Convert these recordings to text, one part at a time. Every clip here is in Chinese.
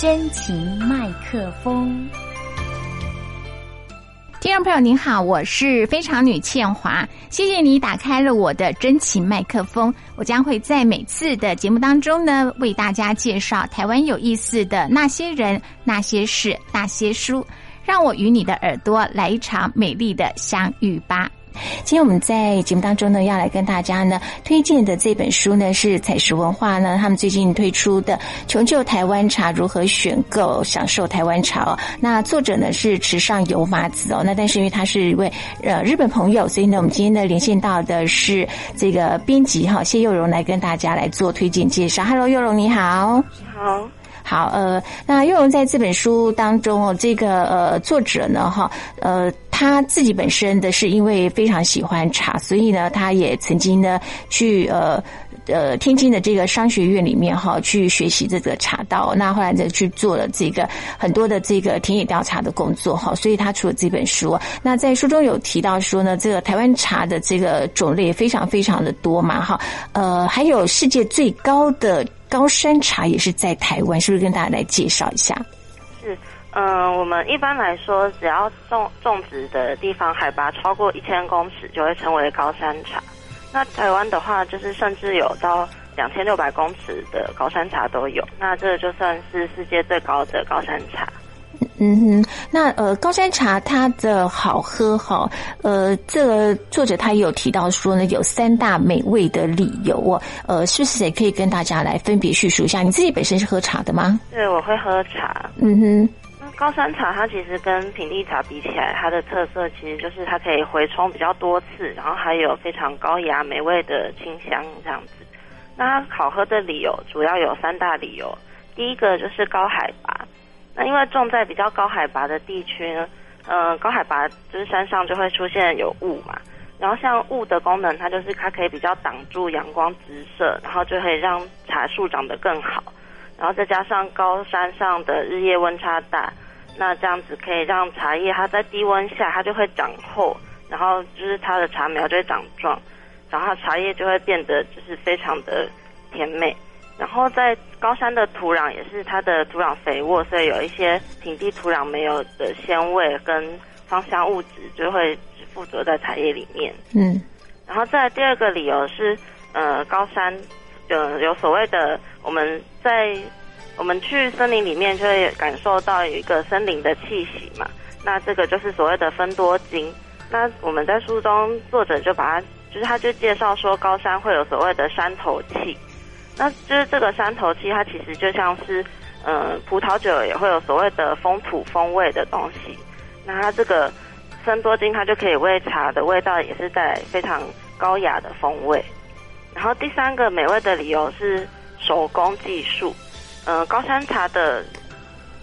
真情麦克风。听众朋友您好，我是非常女倩华，谢谢你打开了我的真情麦克风。我将会在每次的节目当中呢，为大家介绍台湾有意思的那些人、那些事、那些书，让我与你的耳朵来一场美丽的相遇吧。今天我们在节目当中呢，要来跟大家呢推荐的这本书呢，是彩石文化呢他们最近推出的《穷究台湾茶如何选购享受台湾茶》哦。那作者呢是池上游麻子哦。那但是因为他是一位呃日本朋友，所以呢我们今天呢连线到的是这个编辑哈谢佑荣来跟大家来做推荐介绍。Hello，佑荣你好。你好。好，呃，那佑荣在这本书当中哦，这个呃作者呢哈呃。他自己本身的是因为非常喜欢茶，所以呢，他也曾经呢去呃呃天津的这个商学院里面哈去学习这个茶道。那后来呢去做了这个很多的这个田野调查的工作哈，所以他出了这本书。那在书中有提到说呢，这个台湾茶的这个种类非常非常的多嘛哈，呃，还有世界最高的高山茶也是在台湾，是不是跟大家来介绍一下？是。嗯，我们一般来说，只要种种植的地方海拔超过一千公尺，就会称为高山茶。那台湾的话，就是甚至有到两千六百公尺的高山茶都有。那这就算是世界最高的高山茶。嗯哼，那呃，高山茶它的好喝哈，呃，这个作者他也有提到说呢，有三大美味的理由哦。呃，是不是也可以跟大家来分别叙述一下？你自己本身是喝茶的吗？对，我会喝茶。嗯哼。高山茶它其实跟平地茶比起来，它的特色其实就是它可以回冲比较多次，然后还有非常高雅美味的清香这样子。那它好喝的理由主要有三大理由。第一个就是高海拔，那因为种在比较高海拔的地区呢，嗯，高海拔就是山上就会出现有雾嘛，然后像雾的功能，它就是它可以比较挡住阳光直射，然后就可以让茶树长得更好。然后再加上高山上的日夜温差大。那这样子可以让茶叶它在低温下它就会长厚，然后就是它的茶苗就会长壮，然后茶叶就会变得就是非常的甜美。然后在高山的土壤也是它的土壤肥沃，所以有一些平地土壤没有的鲜味跟芳香物质就会附着在茶叶里面。嗯，然后再第二个理由是，呃，高山呃有所谓的我们在。我们去森林里面就会感受到有一个森林的气息嘛，那这个就是所谓的分多精。那我们在书中作者就把它，就是他就介绍说高山会有所谓的山头气，那就是这个山头气它其实就像是，嗯，葡萄酒也会有所谓的风土风味的东西。那它这个生多精它就可以为茶的味道也是带来非常高雅的风味。然后第三个美味的理由是手工技术。嗯，高山茶的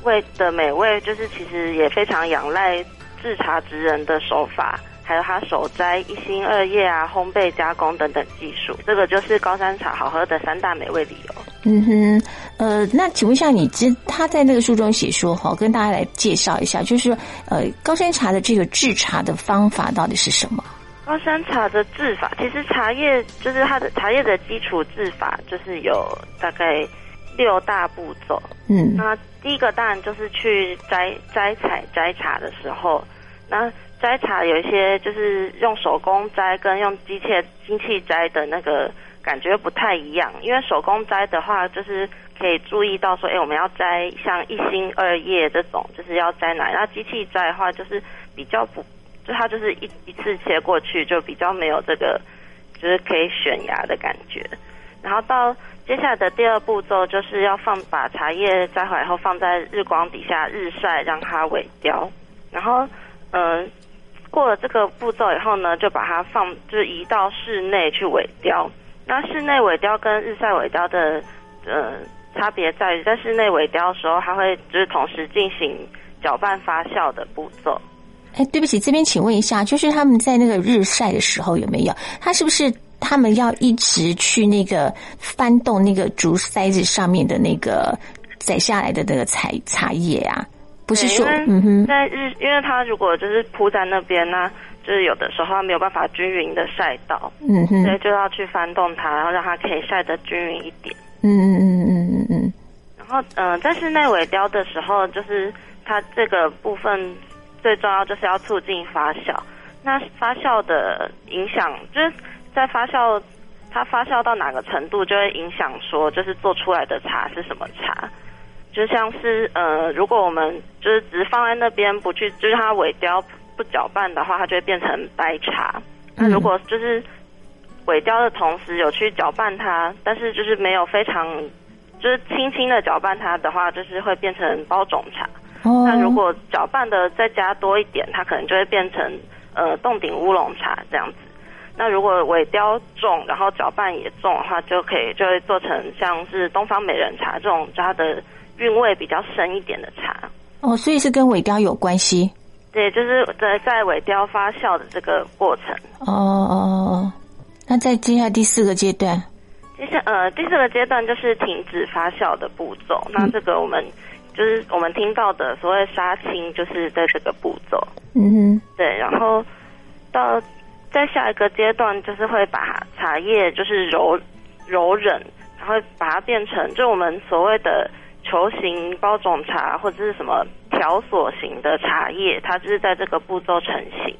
味的美味，就是其实也非常仰赖制茶职人的手法，还有他手摘一心二叶啊、烘焙加工等等技术。这个就是高山茶好喝的三大美味理由。嗯哼，呃，那请问一下，你知他在那个书中写说哈，跟大家来介绍一下，就是呃，高山茶的这个制茶的方法到底是什么？高山茶的制法，其实茶叶就是它的茶叶的基础制法，就是有大概。六大步骤，嗯，那第一个当然就是去摘摘采摘茶的时候，那摘茶有一些就是用手工摘跟用机械机器摘的那个感觉不太一样，因为手工摘的话就是可以注意到说，哎，我们要摘像一心二叶这种，就是要摘哪，那机器摘的话就是比较不，就它就是一一次切过去就比较没有这个就是可以选芽的感觉，然后到。接下来的第二步骤就是要放把茶叶摘回来后放在日光底下日晒，让它萎凋。然后，嗯，过了这个步骤以后呢，就把它放，就是移到室内去萎凋。那室内萎凋跟日晒萎凋的，呃，差别在于，在室内萎凋的时候，它会就是同时进行搅拌发酵的步骤。哎，对不起，这边请问一下，就是他们在那个日晒的时候有没有？它是不是？他们要一直去那个翻动那个竹筛子上面的那个摘下来的那个茶茶叶啊，不是说嗯哼，在日，因为它如果就是铺在那边呢，就是有的时候它没有办法均匀的晒到，嗯哼，所以就要去翻动它，然后让它可以晒得均匀一点。嗯嗯嗯嗯嗯嗯。然后后嗯，在室内尾雕的时候，就是它这个部分最重要就是要促进发酵。那发酵的影响，就是在发酵，它发酵到哪个程度，就会影响说，就是做出来的茶是什么茶。就像是呃，如果我们就是只是放在那边不去，就是它尾雕不搅拌的话，它就会变成白茶。那如果就是尾雕的同时有去搅拌它，但是就是没有非常就是轻轻的搅拌它的话，就是会变成包种茶。那如果搅拌的再加多一点，它可能就会变成呃洞顶乌龙茶这样子。那如果尾雕重，然后搅拌也重的话，就可以就会做成像是东方美人茶这种它的韵味比较深一点的茶。哦，所以是跟尾雕有关系。对，就是在在尾雕发酵的这个过程。哦哦哦，那再接下来第四个阶段。接下呃第四个阶段就是停止发酵的步骤。那这个我们就是我们听到的所谓杀青，就是在这个步骤。嗯哼。对，然后到在下一个阶段，就是会把茶叶就是揉揉忍，然后把它变成就我们所谓的球形包种茶或者是什么条索型的茶叶，它就是在这个步骤成型。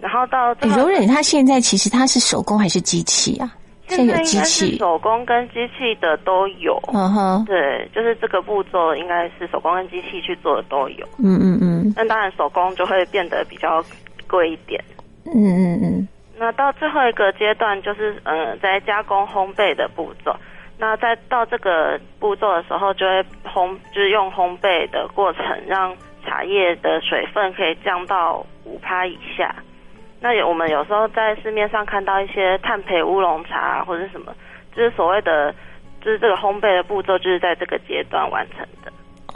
然后到柔忍，它现在其实它是手工还是机器啊？现在应该是手工跟机器的都有。嗯哼，对，就是这个步骤应该是手工跟机器去做的都有。嗯嗯嗯。那当然手工就会变得比较贵一点。嗯嗯嗯。那到最后一个阶段就是嗯，在加工烘焙的步骤。那在到这个步骤的时候，就会烘，就是用烘焙的过程，让茶叶的水分可以降到五趴以下。那有我们有时候在市面上看到一些炭焙乌龙茶或者什么，就是所谓的，就是这个烘焙的步骤就是在这个阶段完成的。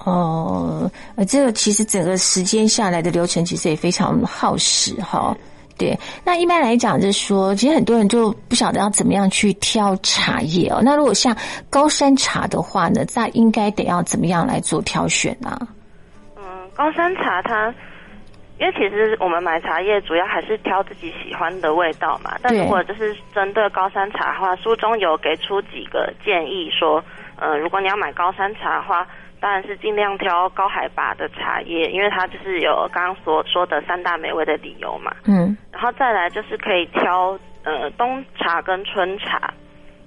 哦，呃，这个其实整个时间下来的流程其实也非常耗时哈。对，那一般来讲就是说，其实很多人就不晓得要怎么样去挑茶叶哦。那如果像高山茶的话呢，那应该得要怎么样来做挑选呢？嗯，高山茶它。因为其实我们买茶叶主要还是挑自己喜欢的味道嘛。但如果就是针对高山茶的话，书中有给出几个建议，说，呃，如果你要买高山茶的话，当然是尽量挑高海拔的茶叶，因为它就是有刚刚所说的三大美味的理由嘛。嗯。然后再来就是可以挑呃冬茶跟春茶，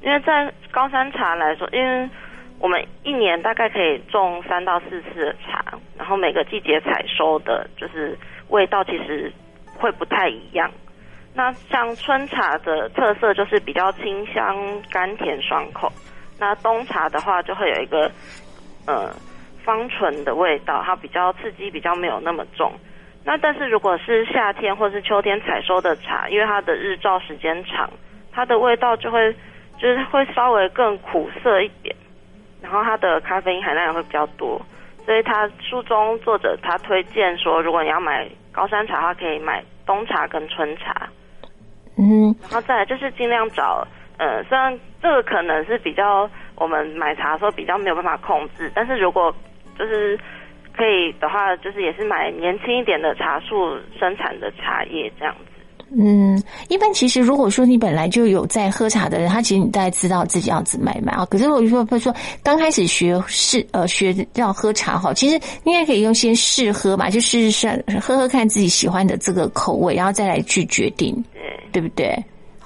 因为在高山茶来说，因为我们一年大概可以种三到四次的茶，然后每个季节采收的就是。味道其实会不太一样。那像春茶的特色就是比较清香、甘甜、爽口。那冬茶的话就会有一个呃芳醇的味道，它比较刺激，比较没有那么重。那但是如果是夏天或是秋天采收的茶，因为它的日照时间长，它的味道就会就是会稍微更苦涩一点，然后它的咖啡因含量也会比较多。所以他书中作者他推荐说，如果你要买高山茶的话，可以买冬茶跟春茶。嗯，然后再来就是尽量找，呃，虽然这个可能是比较我们买茶的时候比较没有办法控制，但是如果就是可以的话，就是也是买年轻一点的茶树生产的茶叶这样子。嗯，一般其实如果说你本来就有在喝茶的人，他其实你大概知道自己要怎么买啊。可是我就说，比如说刚开始学试呃学要喝茶哈，其实应该可以用先试喝嘛，就试试喝喝看自己喜欢的这个口味，然后再来去决定，对不对？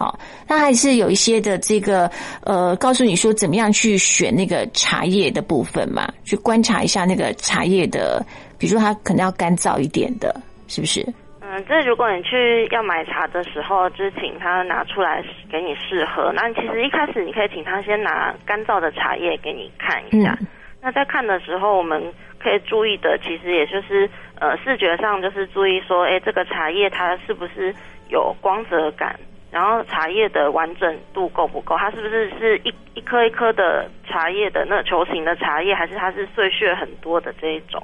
好，那还是有一些的这个呃，告诉你说怎么样去选那个茶叶的部分嘛，去观察一下那个茶叶的，比如说它可能要干燥一点的，是不是？嗯，这如果你去要买茶的时候，就是请他拿出来给你试喝。那其实一开始你可以请他先拿干燥的茶叶给你看一下。那在看的时候，我们可以注意的，其实也就是呃视觉上就是注意说，哎，这个茶叶它是不是有光泽感，然后茶叶的完整度够不够，它是不是是一一颗一颗的茶叶的那球形的茶叶，还是它是碎屑很多的这一种。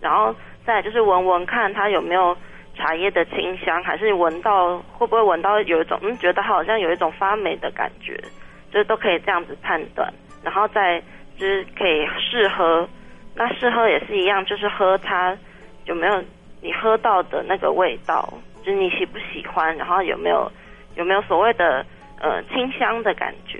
然后再就是闻闻看它有没有。茶叶的清香，还是闻到会不会闻到有一种嗯，觉得好像有一种发霉的感觉，就是都可以这样子判断，然后再就是可以试喝，那试喝也是一样，就是喝它有没有你喝到的那个味道，就是你喜不喜欢，然后有没有有没有所谓的呃清香的感觉。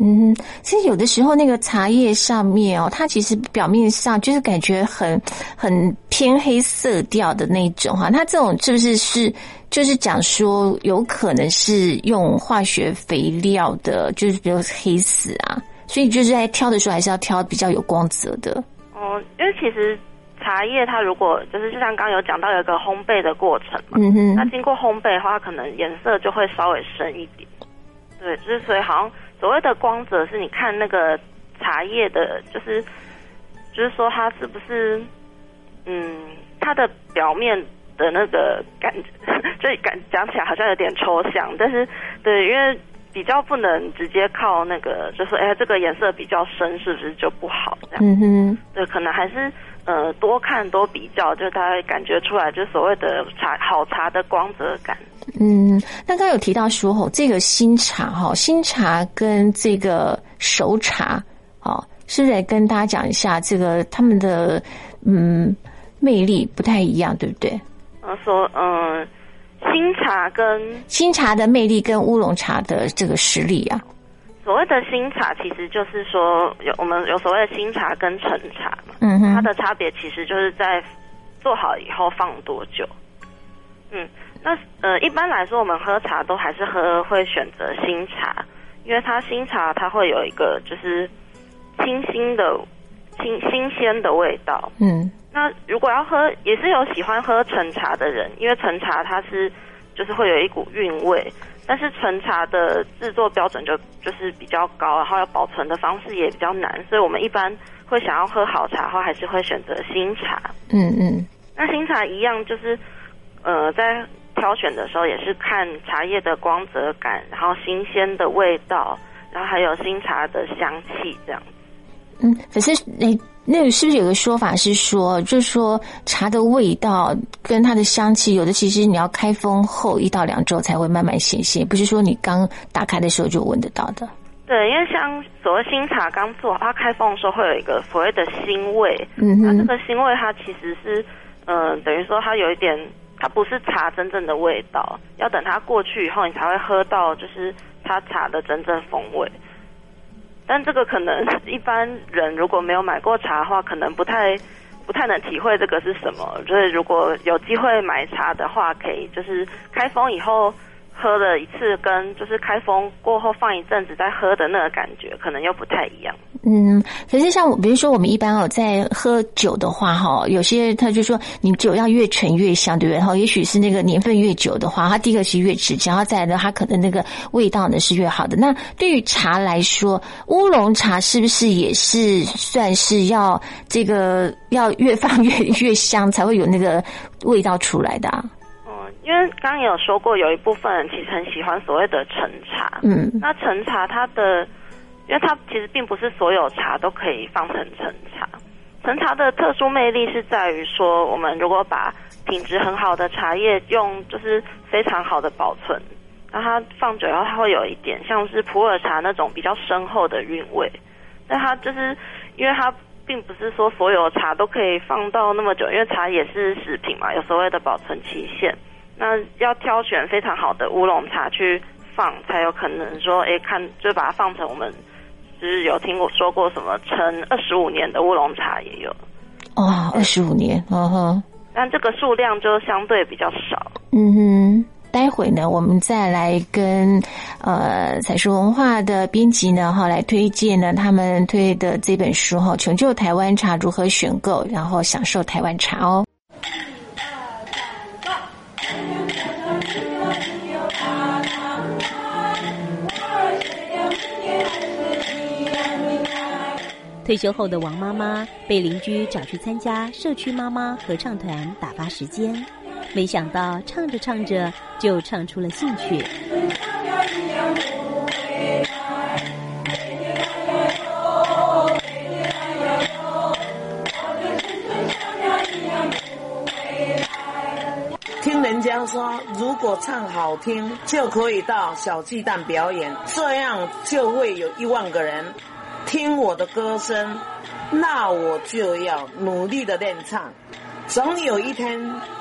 嗯，其实有的时候那个茶叶上面哦，它其实表面上就是感觉很很偏黑色调的那种哈，它这种是不是是就是讲说有可能是用化学肥料的，就是比如黑死啊，所以就是在挑的时候还是要挑比较有光泽的。哦，因为其实茶叶它如果就是就像刚刚有讲到有一个烘焙的过程嘛，嗯哼，那经过烘焙的话，可能颜色就会稍微深一点。对，就是所以好像所谓的光泽是你看那个茶叶的，就是就是说它是不是嗯它的表面的那个感觉，就感讲起来好像有点抽象，但是对，因为比较不能直接靠那个，就是哎这个颜色比较深，是不是就不好这样？嗯哼，对，可能还是呃多看多比较，就大家感觉出来，就所谓的茶好茶的光泽感。嗯，那刚刚有提到说吼，这个新茶哈，新茶跟这个熟茶，哦，是不是来跟大家讲一下这个他们的嗯魅力不太一样，对不对？呃，说嗯、新茶跟新茶的魅力跟乌龙茶的这个实力啊，所谓的新茶，其实就是说有我们有所谓的新茶跟陈茶嘛，它的差别其实就是在做好以后放多久。嗯，那呃一般来说，我们喝茶都还是喝会选择新茶，因为它新茶它会有一个就是清新的新新鲜的味道。嗯那如果要喝，也是有喜欢喝陈茶的人，因为陈茶它是就是会有一股韵味，但是纯茶的制作标准就就是比较高，然后要保存的方式也比较难，所以我们一般会想要喝好茶的话，还是会选择新茶。嗯嗯那新茶一样就是，呃，在挑选的时候也是看茶叶的光泽感，然后新鲜的味道，然后还有新茶的香气这样。嗯，可是诶，那个是不是有个说法是说，就是说茶的味道跟它的香气，有的其实你要开封后一到两周才会慢慢显现，不是说你刚打开的时候就闻得到的。对，因为像所谓新茶刚做，它开封的时候会有一个所谓的腥味，嗯哼，那这个腥味它其实是，呃，等于说它有一点，它不是茶真正的味道，要等它过去以后，你才会喝到就是它茶的真正风味。但这个可能一般人如果没有买过茶的话，可能不太不太能体会这个是什么。所以如果有机会买茶的话，可以就是开封以后喝了一次，跟就是开封过后放一阵子再喝的那个感觉，可能又不太一样。嗯，可是像，比如说我们一般哦，在喝酒的话哈，有些他就说你酒要越陈越香，对不对？哈，也许是那个年份越久的话，它第一个是越持久，然后再来呢，它可能那个味道呢是越好的。那对于茶来说，乌龙茶是不是也是算是要这个要越放越越香，才会有那个味道出来的、啊？嗯，因为刚刚也有说过，有一部分人其实很喜欢所谓的陈茶。嗯那陈茶它的，因为它其实并不是所有茶都可以放成陈茶。陈茶的特殊魅力是在于说，我们如果把品质很好的茶叶用就是非常好的保存，然后它放久以后，它会有一点像是普洱茶那种比较深厚的韵味。但它就是因为它并不是说所有茶都可以放到那么久，因为茶也是食品嘛，有所谓的保存期限。那要挑选非常好的乌龙茶去放，才有可能说，诶，看就把它放成我们就是有听过说过什么陈二十五年的乌龙茶也有，哇，二十五年，嗯哼，但这个数量就相对比较少。嗯哼。待会呢，我们再来跟呃彩书文化的编辑呢，哈，来推荐呢他们推的这本书哈，成就台湾茶如何选购，然后享受台湾茶哦。退休后的王妈妈被邻居找去参加社区妈妈合唱团打发时间，没想到唱着唱着就唱出了兴趣。听人家说，如果唱好听，就可以到小巨蛋表演，这样就会有一万个人听我的歌声。那我就要努力的练唱，总有一天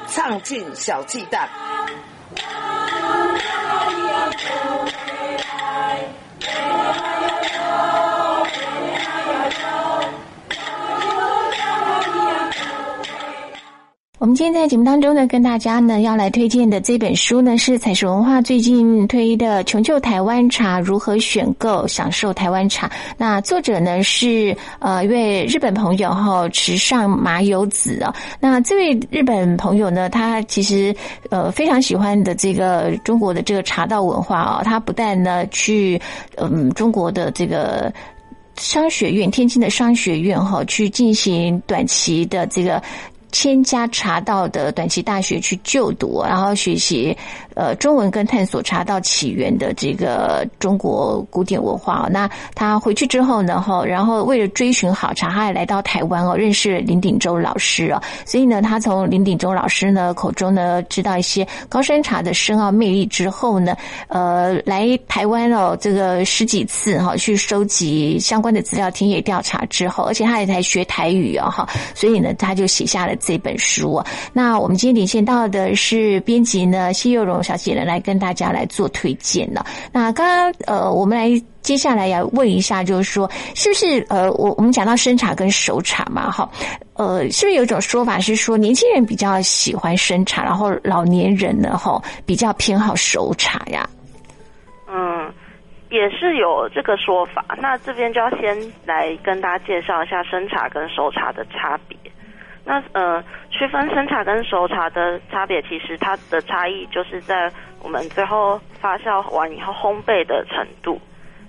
唱进小气蛋。我们今天在节目当中呢，跟大家呢要来推荐的这本书呢，是彩石文化最近推的《穷究台湾茶：如何选购享受台湾茶》。那作者呢是呃一位日本朋友哈，池上麻友子啊。那这位日本朋友呢，他其实呃非常喜欢的这个中国的这个茶道文化啊。他不但呢去嗯中国的这个商学院，天津的商学院哈，去进行短期的这个。千家茶道的短期大学去就读，然后学习呃中文跟探索茶道起源的这个中国古典文化。那他回去之后呢，哈，然后为了追寻好茶，他还来到台湾哦，认识林鼎洲老师哦。所以呢，他从林鼎洲老师呢口中呢知道一些高山茶的深奥魅力之后呢，呃，来台湾哦这个十几次哈，去收集相关的资料、田野调查之后，而且他也在学台语啊哈，所以呢，他就写下了。这本书啊，那我们今天连线到的是编辑呢，谢幼荣小姐呢，来跟大家来做推荐了。那刚刚呃，我们来接下来要问一下，就是说，是不是呃，我我们讲到生茶跟熟茶嘛，哈，呃，是不是有一种说法是说，年轻人比较喜欢生茶，然后老年人呢，哈，比较偏好熟茶呀？嗯，也是有这个说法。那这边就要先来跟大家介绍一下生茶跟熟茶的差别。那呃，区分生茶跟熟茶的差别，其实它的差异就是在我们最后发酵完以后烘焙的程度。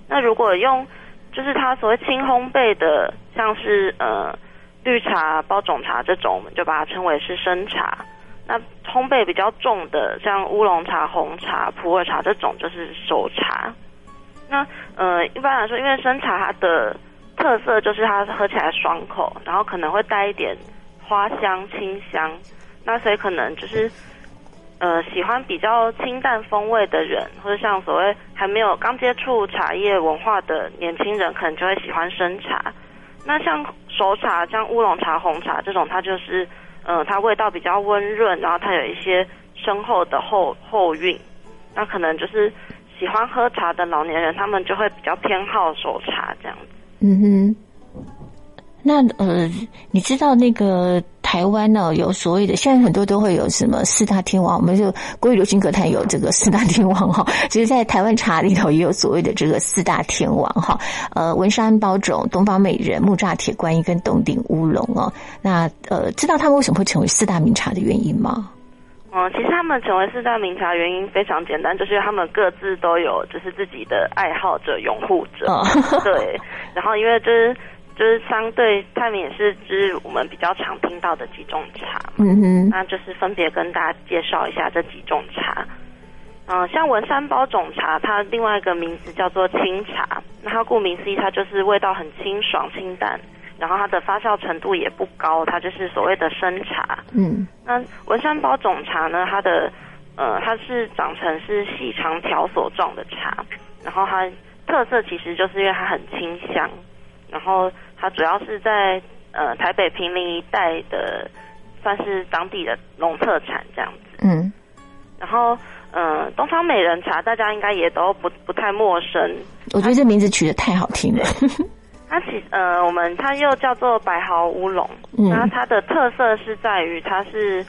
那如果用就是它所谓轻烘焙的，像是呃绿茶、包种茶这种，我们就把它称为是生茶。那烘焙比较重的，像乌龙茶、红茶、普洱茶这种，就是熟茶。那呃，一般来说，因为生茶它的特色就是它喝起来爽口，然后可能会带一点。花香、清香，那所以可能就是，呃，喜欢比较清淡风味的人，或者像所谓还没有刚接触茶叶文化的年轻人，可能就会喜欢生茶。那像熟茶，像乌龙茶、红茶这种，它就是，呃，它味道比较温润，然后它有一些深厚的后后韵。那可能就是喜欢喝茶的老年人，他们就会比较偏好熟茶这样子。嗯哼。那呃，你知道那个台湾呢有所谓的，现在很多都会有什么四大天王，我们就国语流行歌坛有这个四大天王哈，其实，在台湾茶里头也有所谓的这个四大天王哈，呃，文山包种、东方美人、木栅铁观音跟洞顶乌龙哦。那呃，知道他们为什么会成为四大名茶的原因吗？嗯，其实他们成为四大名茶原因非常简单，就是他们各自都有就是自己的爱好者、拥护者，对，然后因为就是。就是相对泰明也是就是我们比较常听到的几种茶，嗯哼，那就是分别跟大家介绍一下这几种茶。嗯，像文山包种茶，它另外一个名字叫做清茶，那它顾名思义，它就是味道很清爽清淡，然后它的发酵程度也不高，它就是所谓的生茶。嗯，那文山包种茶呢，它的呃它是长成是细长条索状的茶，然后它特色其实就是因为它很清香。然后它主要是在呃台北平林一带的，算是当地的农特产这样子。嗯。然后呃东方美人茶大家应该也都不不太陌生。我觉得这名字取得太好听了。它其呃我们它又叫做白毫乌龙，那它的特色是在于它是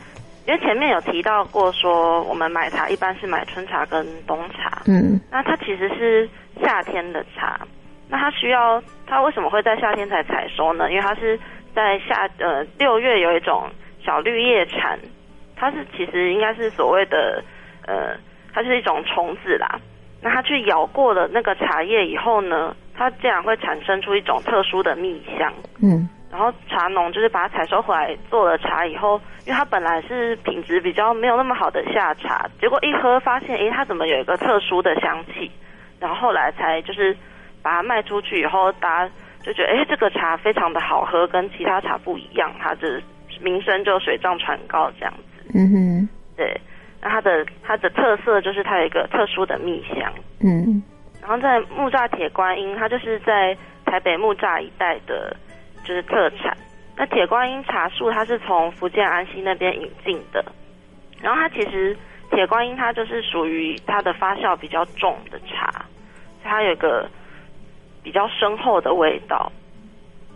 因为前面有提到过说我们买茶一般是买春茶跟冬茶。嗯。那它其实是夏天的茶。那它需要，它为什么会在夏天才采收呢？因为它是在夏呃六月有一种小绿叶蝉，它是其实应该是所谓的呃，它是一种虫子啦。那它去咬过了那个茶叶以后呢，它竟然会产生出一种特殊的蜜香。嗯。然后茶农就是把它采收回来做了茶以后，因为它本来是品质比较没有那么好的夏茶，结果一喝发现，诶，它怎么有一个特殊的香气？然后后来才就是。把它卖出去以后，大家就觉得，哎，这个茶非常的好喝，跟其他茶不一样，它的名声就水涨船高这样子。嗯哼，对。那它的它的特色就是它有一个特殊的蜜香。嗯。然后在木栅铁观音，它就是在台北木栅一带的，就是特产。那铁观音茶树，它是从福建安溪那边引进的。然后它其实铁观音，它就是属于它的发酵比较重的茶，它有个。比较深厚的味道，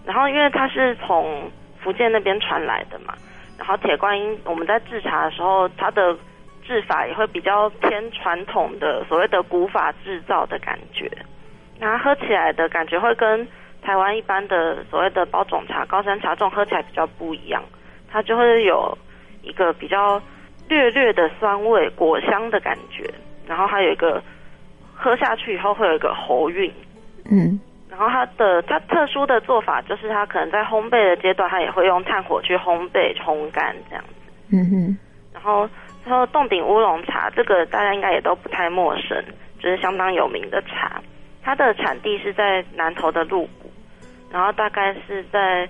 然后因为它是从福建那边传来的嘛，然后铁观音我们在制茶的时候，它的制法也会比较偏传统的所谓的古法制造的感觉，那喝起来的感觉会跟台湾一般的所谓的包种茶、高山茶这种喝起来比较不一样，它就会有一个比较略略的酸味、果香的感觉，然后还有一个喝下去以后会有一个喉韵，嗯然后它的它特殊的做法就是它可能在烘焙的阶段，它也会用炭火去烘焙烘干这样子。嗯哼，然后然后洞顶乌龙茶，这个大家应该也都不太陌生，就是相当有名的茶。它的产地是在南投的鹿谷，然后大概是在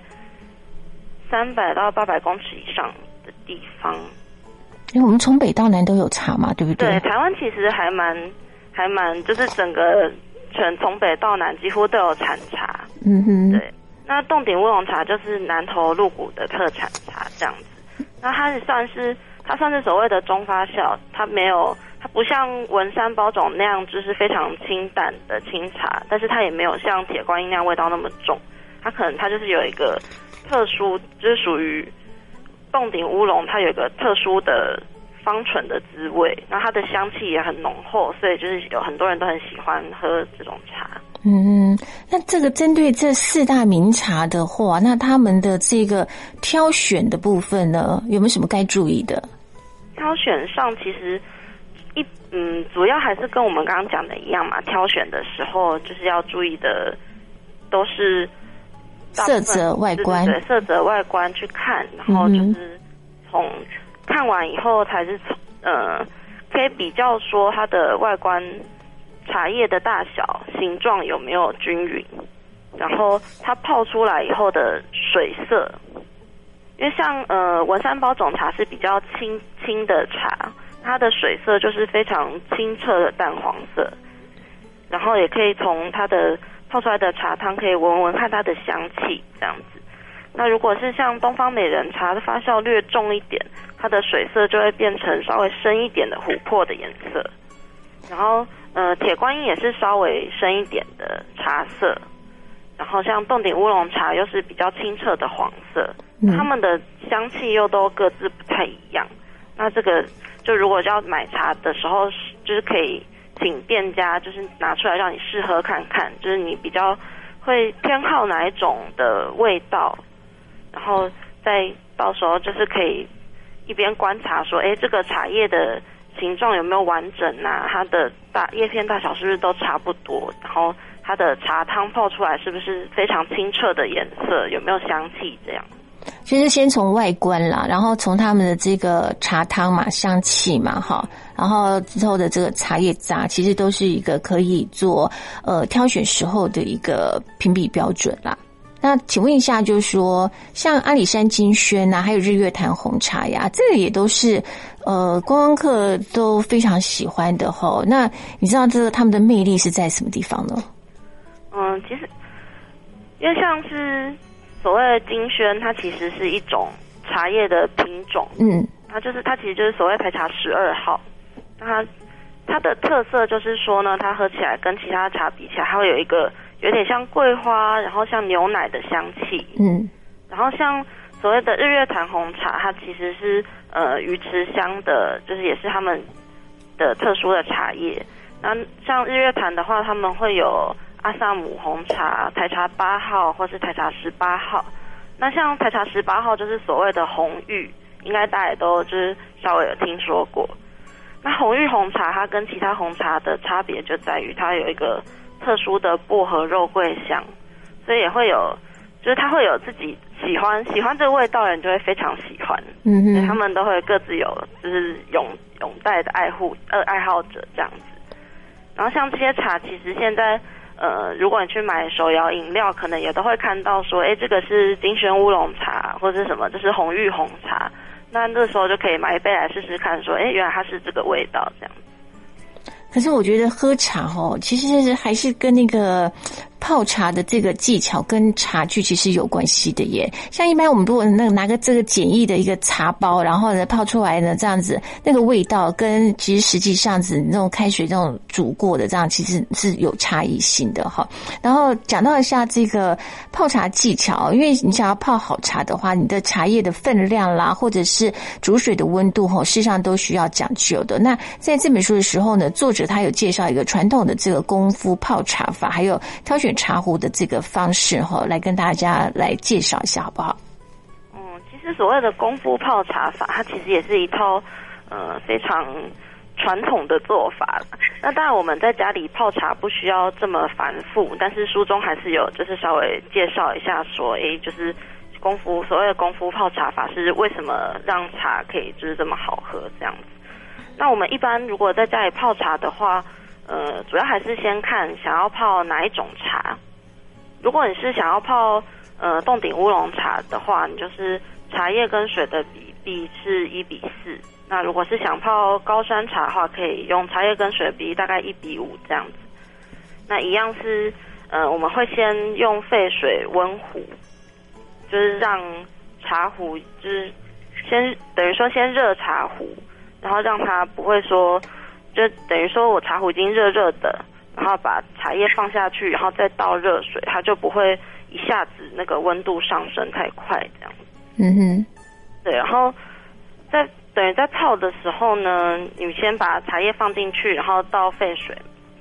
三百到八百公尺以上的地方。因为我们从北到南都有茶嘛，对不对，台湾其实还蛮还蛮，就是整个全从北到南几乎都有产茶。嗯哼，对。那洞顶乌龙茶就是南投鹿谷的特产茶，这样子。那它是算是它算是所谓的中发酵，它没有它不像文山包种那样就是非常清淡的清茶，但是它也没有像铁观音那样味道那么重。它可能它就是有一个特殊，就是属于洞顶乌龙，它有一个特殊的芳醇的滋味，那它的香气也很浓厚，所以就是有很多人都很喜欢喝这种茶。嗯，那这个针对这四大名茶的话，那他们的这个挑选的部分呢，有没有什么该注意的？挑选上其实一嗯，主要还是跟我们刚刚讲的一样嘛。挑选的时候就是要注意的都是色泽外观，对色泽外观去看，然后就是从看完以后才是呃，可以比较说它的外观。茶叶的大小、形状有没有均匀？然后它泡出来以后的水色，因为像呃文山包种茶是比较清清的茶，它的水色就是非常清澈的淡黄色。然后也可以从它的泡出来的茶汤可以闻闻看它的香气这样子。那如果是像东方美人茶的发酵略重一点，它的水色就会变成稍微深一点的琥珀的颜色。然后。呃，铁观音也是稍微深一点的茶色，然后像洞顶乌龙茶又是比较清澈的黄色，它们的香气又都各自不太一样。那这个就如果要买茶的时候，就是可以请店家就是拿出来让你试喝看看，就是你比较会偏好哪一种的味道，然后再到时候就是可以一边观察说，哎，这个茶叶的。形状有没有完整啊？它的大叶片大小是不是都差不多？然后它的茶汤泡出来是不是非常清澈的颜色？有没有香气？这样，其实先从外观啦，然后从他们的这个茶汤嘛、香气嘛，哈，然后之后的这个茶叶渣，其实都是一个可以做呃挑选时候的一个评比标准啦。那请问一下，就是说，像阿里山金萱呐，还有日月潭红茶呀，这个也都是呃观光客都非常喜欢的哈。那你知道这个他们的魅力是在什么地方呢？嗯，其实因为像是所谓的金萱，它其实是一种茶叶的品种，嗯，它就是它其实就是所谓台茶十二号。它它的特色就是说呢，它喝起来跟其他茶比起来，它会有一个。有点像桂花，然后像牛奶的香气，嗯，然后像所谓的日月潭红茶，它其实是呃鱼池香的，就是也是他们的特殊的茶叶。那像日月潭的话，他们会有阿萨姆红茶、台茶八号或是台茶十八号。那像台茶十八号就是所谓的红玉，应该大家也都就是稍微有听说过。那红玉红茶它跟其他红茶的差别就在于它有一个。特殊的薄荷肉桂香，所以也会有，就是他会有自己喜欢喜欢这个味道的人就会非常喜欢，嗯哼，他们都会各自有就是永永代的爱护呃爱好者这样子。然后像这些茶，其实现在呃，如果你去买手摇饮料，可能也都会看到说，哎，这个是金萱乌龙茶或者什么，这是红玉红茶，那这时候就可以买一杯来试试看，说，哎，原来它是这个味道这样。可是我觉得喝茶哦，其实还是跟那个泡茶的这个技巧跟茶具其实有关系的耶。像一般我们如果那拿个这个简易的一个茶包，然后呢泡出来呢这样子，那个味道跟其实实际上子那种开水这种煮过的这样其实是有差异性的哈。然后讲到一下这个泡茶技巧，因为你想要泡好茶的话，你的茶叶的分量啦，或者是煮水的温度哈，事实上都需要讲究的。那在这本书的时候呢，作者他有介绍一个传统的这个功夫泡茶法，还有挑选茶壶的这个方式哈，来跟大家来介绍一下好不好？嗯，其实所谓的功夫泡茶法，它其实也是一套呃非常传统的做法。那当然我们在家里泡茶不需要这么繁复，但是书中还是有就是稍微介绍一下说，诶，就是功夫所谓的功夫泡茶法是为什么让茶可以就是这么好喝这样子。那我们一般如果在家里泡茶的话，呃，主要还是先看想要泡哪一种茶。如果你是想要泡呃洞顶乌龙茶的话，你就是茶叶跟水的比例是一比四。那如果是想泡高山茶的话，可以用茶叶跟水比例大概一比五这样子。那一样是呃，我们会先用沸水温壶，就是让茶壶就是先等于说先热茶壶。然后让它不会说，就等于说我茶壶已经热热的，然后把茶叶放下去，然后再倒热水，它就不会一下子那个温度上升太快这样。嗯哼，对，然后在等于在泡的时候呢，你先把茶叶放进去，然后倒沸水，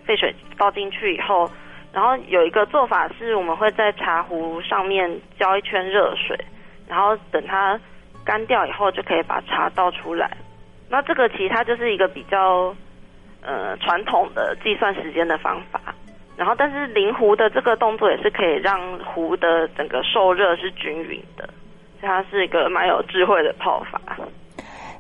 沸水倒进去以后，然后有一个做法是，我们会在茶壶上面浇一圈热水，然后等它干掉以后，就可以把茶倒出来。那这个其实它就是一个比较呃传统的计算时间的方法，然后但是淋壶的这个动作也是可以让壶的整个受热是均匀的，所以它是一个蛮有智慧的泡法。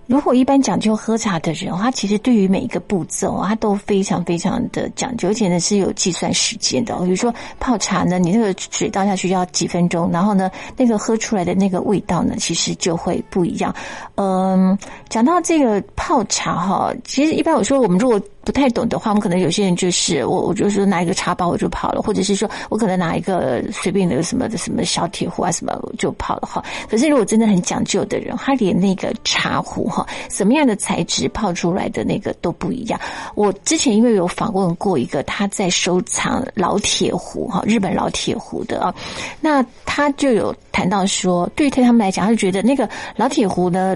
如果一般讲究喝茶的人，他其实对于每一个步骤，他都非常非常的讲究，而且呢是有计算时间的。比如说泡茶呢，你那个水倒下去要几分钟，然后呢，那个喝出来的那个味道呢，其实就会不一样。嗯，讲到这个泡茶哈，其实一般我说我们如果。不太懂的话，我们可能有些人就是我，我就说拿一个茶包我就跑了，或者是说我可能拿一个随便的什么的什么小铁壶啊什么就跑了哈。可是如果真的很讲究的人，他连那个茶壶哈，什么样的材质泡出来的那个都不一样。我之前因为有访问过一个他在收藏老铁壶哈，日本老铁壶的啊，那他就有谈到说，对于他们来讲，他就觉得那个老铁壶呢。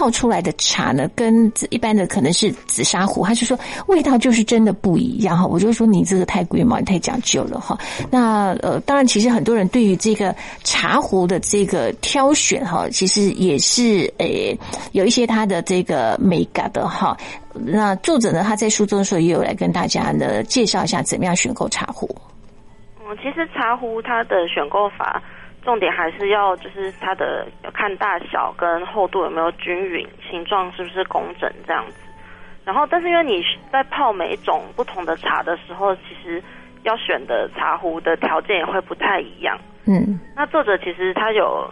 泡出来的茶呢，跟一般的可能是紫砂壶，他就说味道就是真的不一样哈。我就说你这个太贵嘛，你太讲究了哈。那呃，当然，其实很多人对于这个茶壶的这个挑选哈，其实也是诶有一些它的这个美感的哈。那作者呢，他在书中的时候也有来跟大家呢介绍一下怎么样选购茶壶。嗯，其实茶壶它的选购法。重点还是要就是它的要看大小跟厚度有没有均匀，形状是不是工整这样子。然后，但是因为你在泡每一种不同的茶的时候，其实要选的茶壶的条件也会不太一样。嗯，那作者其实他有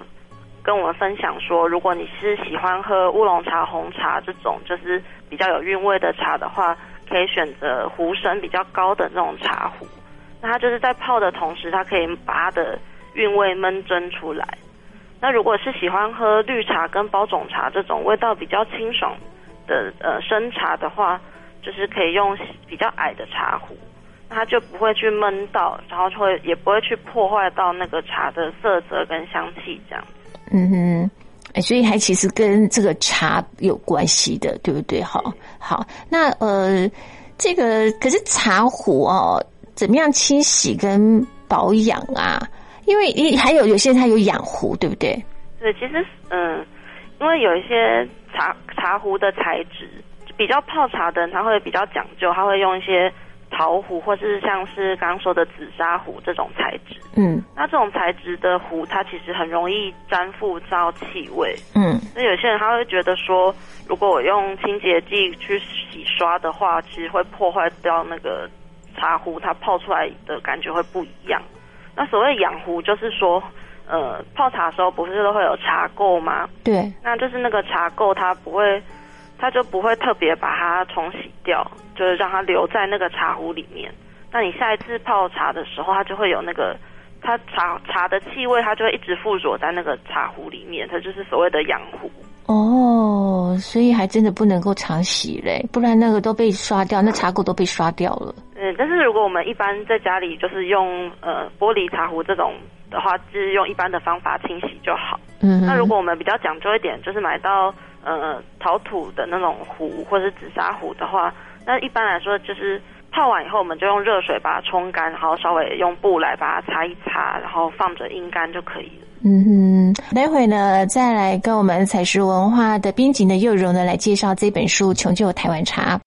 跟我们分享说，如果你是喜欢喝乌龙茶、红茶这种就是比较有韵味的茶的话，可以选择壶身比较高的那种茶壶。那它就是在泡的同时，它可以把它的韵味闷蒸出来。那如果是喜欢喝绿茶跟包种茶这种味道比较清爽的呃生茶的话，就是可以用比较矮的茶壶，它就不会去闷到，然后会也不会去破坏到那个茶的色泽跟香气这样。嗯哼，哎，所以还其实跟这个茶有关系的，对不对？好，好，那呃，这个可是茶壶哦，怎么样清洗跟保养啊？因为一还有有些人他有养壶，对不对？对，其实嗯，因为有一些茶茶壶的材质比较泡茶的人，他会比较讲究，他会用一些陶壶，或是像是刚刚说的紫砂壶这种材质。嗯，那这种材质的壶，它其实很容易沾附到气味。嗯，那有些人他会觉得说，如果我用清洁剂去洗刷的话，其实会破坏掉那个茶壶，它泡出来的感觉会不一样。那所谓养壶，就是说，呃，泡茶的时候不是都会有茶垢吗？对。那就是那个茶垢，它不会，它就不会特别把它冲洗掉，就是让它留在那个茶壶里面。那你下一次泡茶的时候，它就会有那个它茶茶的气味，它就会一直附着在那个茶壶里面，它就是所谓的养壶。哦，所以还真的不能够常洗嘞，不然那个都被刷掉，那茶垢都被刷掉了。嗯，但是如果我们一般在家里就是用呃玻璃茶壶这种的话，就是用一般的方法清洗就好。嗯，那如果我们比较讲究一点，就是买到呃陶土的那种壶或者是紫砂壶的话，那一般来说就是泡完以后，我们就用热水把它冲干，然后稍微用布来把它擦一擦，然后放着阴干就可以了。嗯哼，待会呢再来跟我们采石文化的编辑的幼荣呢来介绍这本书《穷究台湾茶》。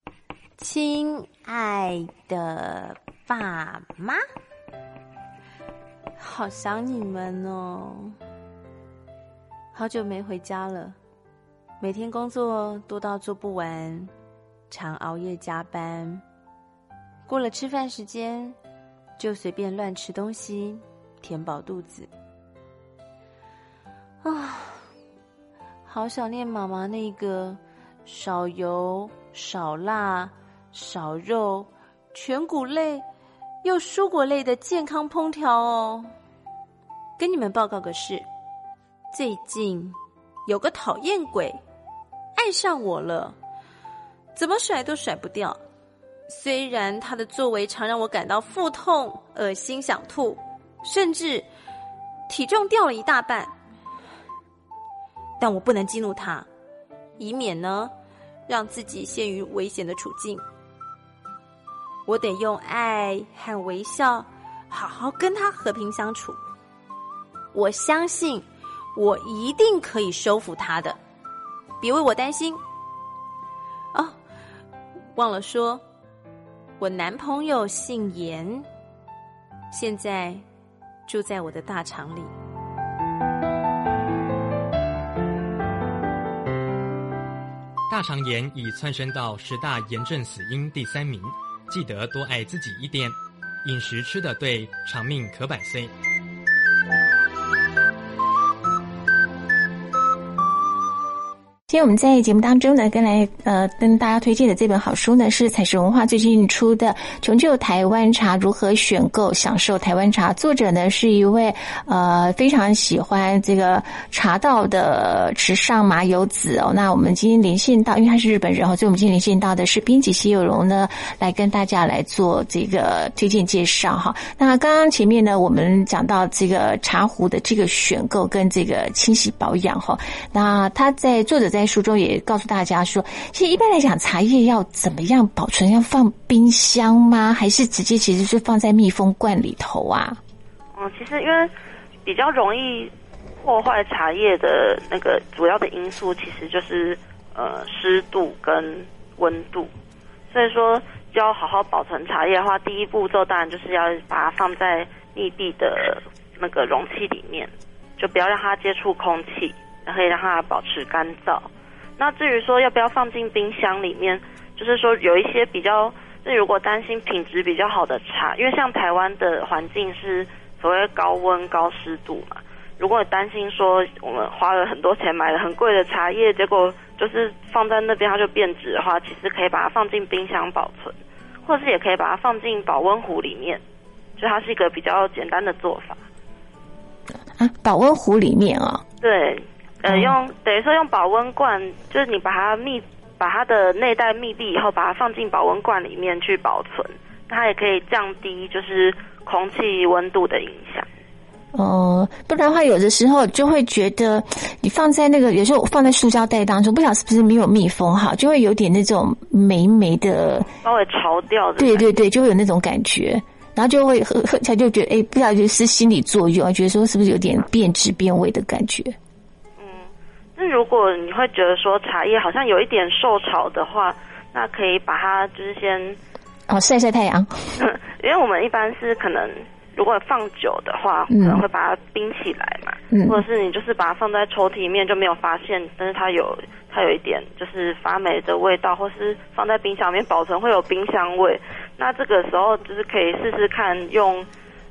亲爱的爸妈，好想你们哦！好久没回家了，每天工作多到做不完，常熬夜加班。过了吃饭时间，就随便乱吃东西，填饱肚子。啊，好想念妈妈那个少油、少辣、少肉、全谷类又蔬果类的健康烹调哦。跟你们报告个事，最近有个讨厌鬼爱上我了，怎么甩都甩不掉。虽然他的作为常让我感到腹痛、恶心、想吐，甚至体重掉了一大半。但我不能激怒他，以免呢让自己陷于危险的处境。我得用爱和微笑好好跟他和平相处。我相信我一定可以收服他的，别为我担心。哦，忘了说，我男朋友姓严，现在住在我的大厂里。大肠炎已窜升到十大炎症死因第三名，记得多爱自己一点，饮食吃得对，长命可百岁。今天我们在节目当中呢，跟来呃跟大家推荐的这本好书呢，是彩石文化最近出的《穷究台湾茶：如何选购享受台湾茶》。作者呢是一位呃非常喜欢这个茶道的池上麻友子哦。那我们今天连线到，因为他是日本人哦，所以我们今天连线到的是编辑西有荣呢，来跟大家来做这个推荐介绍哈。那刚刚前面呢，我们讲到这个茶壶的这个选购跟这个清洗保养哈。那他在作者在在书中也告诉大家说，其实一般来讲，茶叶要怎么样保存？要放冰箱吗？还是直接其实是放在密封罐里头啊？嗯，其实因为比较容易破坏茶叶的那个主要的因素，其实就是呃湿度跟温度。所以说，要好好保存茶叶的话，第一步骤当然就是要把它放在密闭的那个容器里面，就不要让它接触空气。可以让它保持干燥。那至于说要不要放进冰箱里面，就是说有一些比较，那如果担心品质比较好的茶，因为像台湾的环境是所谓高温高湿度嘛，如果担心说我们花了很多钱买了很贵的茶叶，结果就是放在那边它就变质的话，其实可以把它放进冰箱保存，或者是也可以把它放进保温壶里面，就它是一个比较简单的做法。啊，保温壶里面啊？对。呃，用等于说用保温罐，就是你把它密，把它的内袋密闭以后，把它放进保温罐里面去保存，它也可以降低就是空气温度的影响。哦，不然的话，有的时候就会觉得你放在那个，有时候放在塑胶袋当中，不晓得是不是没有密封好，就会有点那种霉霉的，稍微潮掉的。对对对，就会有那种感觉，然后就会喝喝起来就觉得，哎，不晓得是心理作用，觉得说是不是有点变质变味的感觉。那如果你会觉得说茶叶好像有一点受潮的话，那可以把它就是先哦晒晒太阳，因为我们一般是可能如果放久的话，可能会把它冰起来嘛，或者是你就是把它放在抽屉里面就没有发现，但是它有它有一点就是发霉的味道，或是放在冰箱里面保存会有冰箱味，那这个时候就是可以试试看用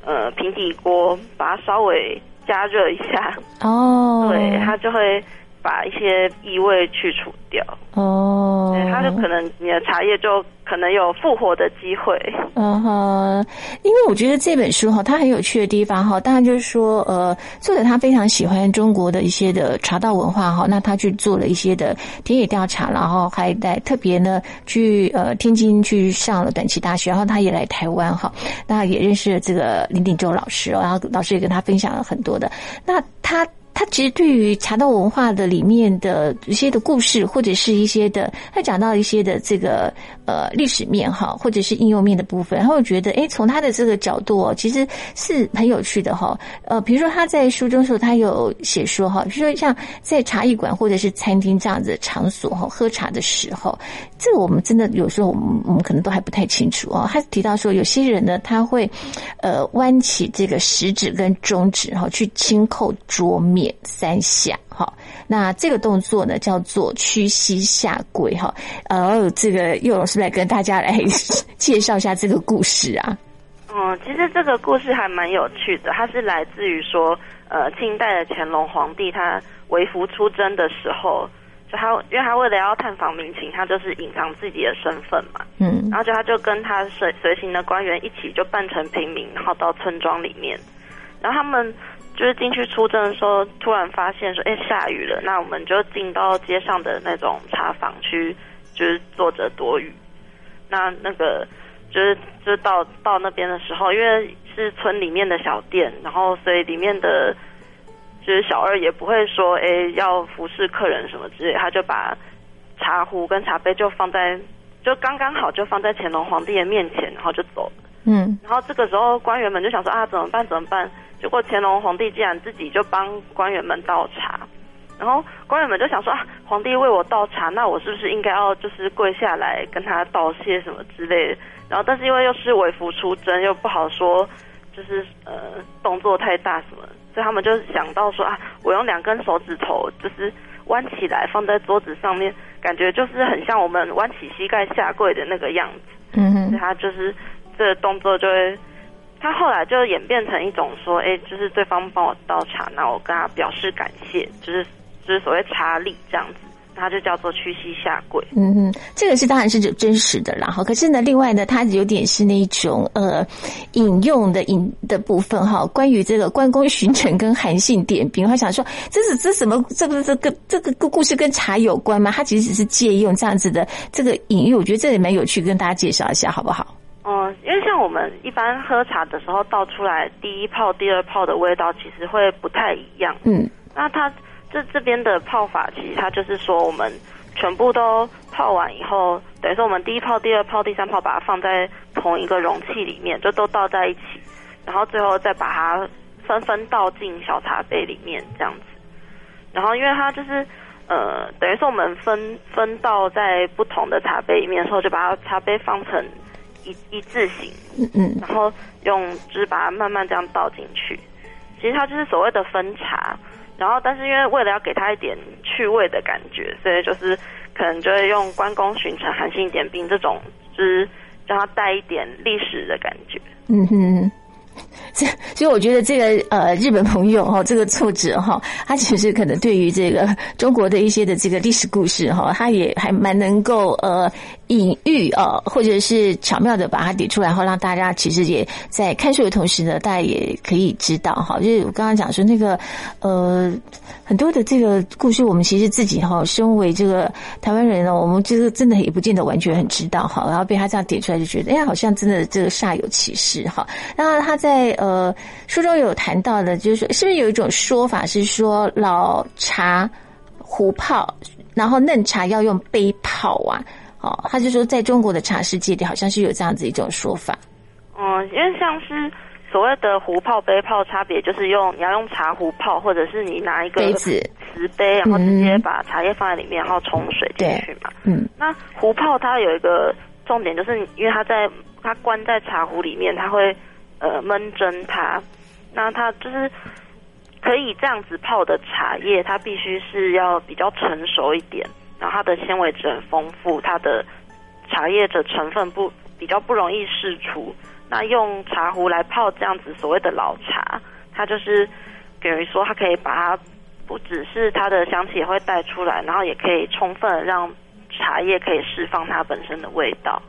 呃平底锅把它稍微加热一下。哦，对它就会。把一些异味去除掉。哦，对，它就可能你的茶叶就可能有复活的机会。嗯哼，因为我觉得这本书哈，它很有趣的地方哈，当然就是说，呃，作者他非常喜欢中国的一些的茶道文化哈，那他去做了一些的田野调查，然后还在特别呢去呃天津去上了短期大学，然后他也来台湾哈，那也认识了这个林鼎洲老师，然后老师也跟他分享了很多的，那他。他其实对于茶道文化的里面的一些的故事，或者是一些的，他讲到一些的这个呃历史面哈，或者是应用面的部分，然后我觉得哎，从他的这个角度哦，其实是很有趣的哈。呃，比如说他在书中时候，他有写说哈，比如说像在茶艺馆或者是餐厅这样子场所哈，喝茶的时候，这个我们真的有时候我们我们可能都还不太清楚哦。他提到说，有些人呢，他会呃弯起这个食指跟中指哈，去轻扣桌面。三下，哈，那这个动作呢叫做屈膝下跪，哈，呃，这个叶老师来跟大家来介绍一下这个故事啊。嗯，其实这个故事还蛮有趣的，它是来自于说，呃，清代的乾隆皇帝他为服出征的时候，就他因为他为了要探访民情，他就是隐藏自己的身份嘛，嗯，然后就他就跟他随随行的官员一起就扮成平民，然后到村庄里面，然后他们。就是进去出征的时候，突然发现说，哎，下雨了。那我们就进到街上的那种茶坊去，就是坐着躲雨。那那个就是就到到那边的时候，因为是村里面的小店，然后所以里面的就是小二也不会说，哎，要服侍客人什么之类，他就把茶壶跟茶杯就放在，就刚刚好就放在乾隆皇帝的面前，然后就走了。嗯，然后这个时候官员们就想说啊，怎么办？怎么办？结果乾隆皇帝竟然自己就帮官员们倒茶，然后官员们就想说啊，皇帝为我倒茶，那我是不是应该要就是跪下来跟他道谢什么之类的？然后但是因为又是为服出征，又不好说，就是呃动作太大什么，所以他们就想到说啊，我用两根手指头就是弯起来放在桌子上面，感觉就是很像我们弯起膝盖下跪的那个样子。嗯哼，所以他就是这个动作就会。他后来就演变成一种说，哎，就是对方帮我倒茶，那我跟他表示感谢，就是就是所谓茶礼这样子，他就叫做屈膝下跪。嗯哼，这个是当然是真实的啦。哈，可是呢，另外呢，它有点是那种呃引用的引的部分哈。关于这个关公巡城跟韩信点兵，他想说，这是这什么？这个这个这个故事跟茶有关吗？他其实只是借用这样子的这个隐喻，我觉得这也蛮有趣，跟大家介绍一下好不好？嗯，因为像我们一般喝茶的时候倒出来，第一泡、第二泡的味道其实会不太一样。嗯，那它这这边的泡法，其实它就是说，我们全部都泡完以后，等于说我们第一泡、第二泡、第三泡把它放在同一个容器里面，就都倒在一起，然后最后再把它纷纷倒进小茶杯里面这样子。然后因为它就是呃，等于说我们分分倒在不同的茶杯里面的时候，就把它茶杯放成。一一字形，嗯嗯，然后用就是把它慢慢这样倒进去，其实它就是所谓的分茶，然后但是因为为了要给它一点趣味的感觉，所以就是可能就会用关公巡城、韩信点兵这种，就是让它带一点历史的感觉，嗯哼。这所以我觉得这个呃日本朋友哈，这个作者哈，他其实可能对于这个中国的一些的这个历史故事哈，他也还蛮能够呃隐喻啊，或者是巧妙的把它点出来，然后让大家其实也在看书的同时呢，大家也可以知道哈，就是我刚刚讲说那个呃很多的这个故事，我们其实自己哈，身为这个台湾人呢，我们就是真的也不见得完全很知道哈，然后被他这样点出来，就觉得哎呀，好像真的这个煞有其事哈，那他。在呃书中有谈到的，就是说，是不是有一种说法是说老茶壶泡，然后嫩茶要用杯泡啊？哦，他就说在中国的茶世界里，好像是有这样子一种说法。嗯，因为像是所谓的壶泡、杯泡差别，就是用你要用茶壶泡，或者是你拿一个杯子、瓷杯，然后直接把茶叶放在里面，然后冲水进去嘛。嗯，那壶泡它有一个重点，就是因为它在它关在茶壶里面，它会。呃，闷蒸它，那它就是可以这样子泡的茶叶，它必须是要比较成熟一点，然后它的纤维质很丰富，它的茶叶的成分不比较不容易释出。那用茶壶来泡这样子所谓的老茶，它就是等于说它可以把它不只是它的香气也会带出来，然后也可以充分让茶叶可以释放它本身的味道。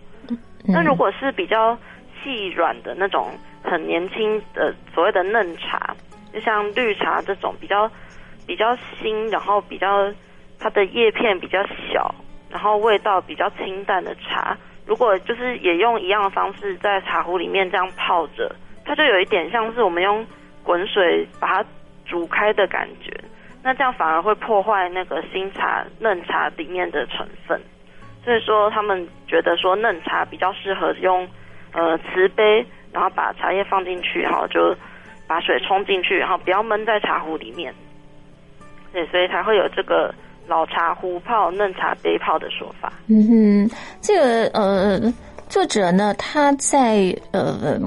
那如果是比较细软的那种很年轻的所谓的嫩茶，就像绿茶这种比较比较新，然后比较它的叶片比较小，然后味道比较清淡的茶，如果就是也用一样的方式在茶壶里面这样泡着，它就有一点像是我们用滚水把它煮开的感觉。那这样反而会破坏那个新茶嫩茶里面的成分。所以说，他们觉得说嫩茶比较适合用呃瓷杯，然后把茶叶放进去，然后就把水冲进去，然后不要闷在茶壶里面。对，所以才会有这个老茶壶泡、嫩茶杯泡的说法。嗯哼，这个呃。作者呢，他在呃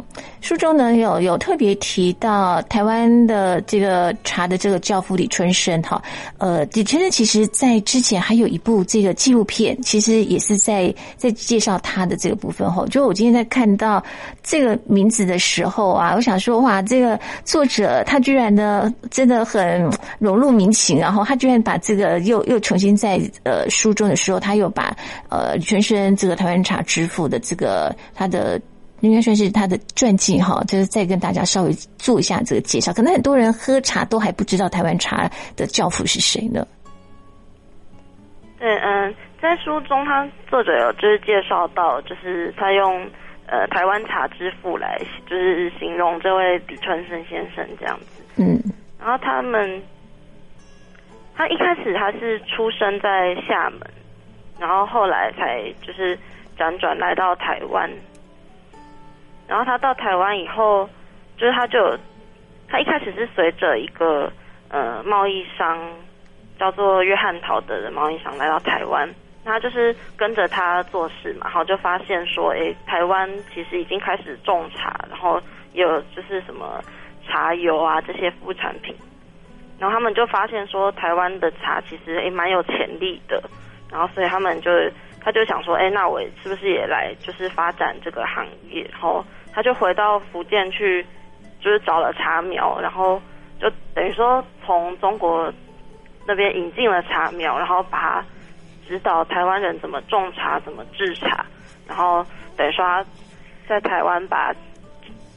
书中呢有有特别提到台湾的这个茶的这个教父李春生哈，呃李春生其实在之前还有一部这个纪录片，其实也是在在介绍他的这个部分哈。就我今天在看到这个名字的时候啊，我想说哇，这个作者他居然呢真的很融入民情，然后他居然把这个又又重新在呃书中的时候，他又把呃李春生这个台湾茶之父的。这他的应该算是他的传记哈，就是再跟大家稍微做一下这个介绍。可能很多人喝茶都还不知道台湾茶的教父是谁呢？对，嗯，在书中他作者有就是介绍到，就是他用呃台湾茶之父来就是形容这位李春生先生这样子。嗯，然后他们他一开始他是出生在厦门，然后后来才就是。辗转来到台湾，然后他到台湾以后，就是他就他一开始是随着一个呃贸易商叫做约翰陶德的贸易商来到台湾，他就是跟着他做事嘛，然后就发现说，哎，台湾其实已经开始种茶，然后有就是什么茶油啊这些副产品，然后他们就发现说，台湾的茶其实也蛮有潜力的，然后所以他们就。他就想说，哎，那我是不是也来就是发展这个行业？然后他就回到福建去，就是找了茶苗，然后就等于说从中国那边引进了茶苗，然后把它指导台湾人怎么种茶、怎么制茶，然后等于说他在台湾把